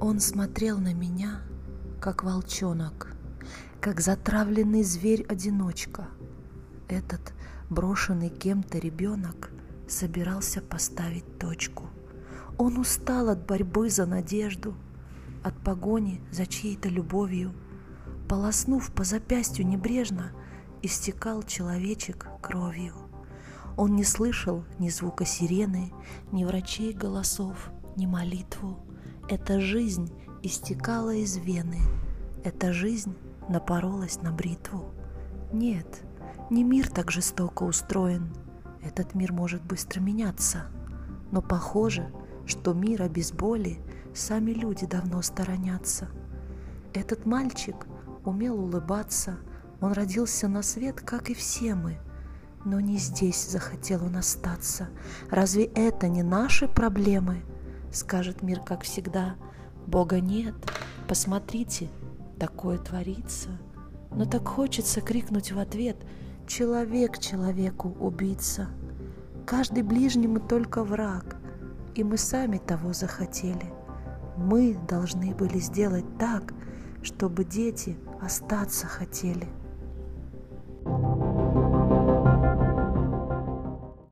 Он смотрел на меня, как волчонок, как затравленный зверь-одиночка. Этот брошенный кем-то ребенок собирался поставить точку. Он устал от борьбы за надежду, от погони за чьей-то любовью. Полоснув по запястью небрежно, истекал человечек кровью. Он не слышал ни звука сирены, ни врачей голосов, ни молитву. Эта жизнь истекала из вены, эта жизнь напоролась на бритву. Нет, не мир так жестоко устроен, этот мир может быстро меняться, но похоже, что мира без боли сами люди давно сторонятся. Этот мальчик умел улыбаться, он родился на свет, как и все мы, но не здесь захотел он остаться. Разве это не наши проблемы? Скажет мир, как всегда, Бога нет, посмотрите, такое творится. Но так хочется крикнуть в ответ «Человек человеку убийца». Каждый ближнему только враг, и мы сами того захотели. Мы должны были сделать так, чтобы дети остаться хотели.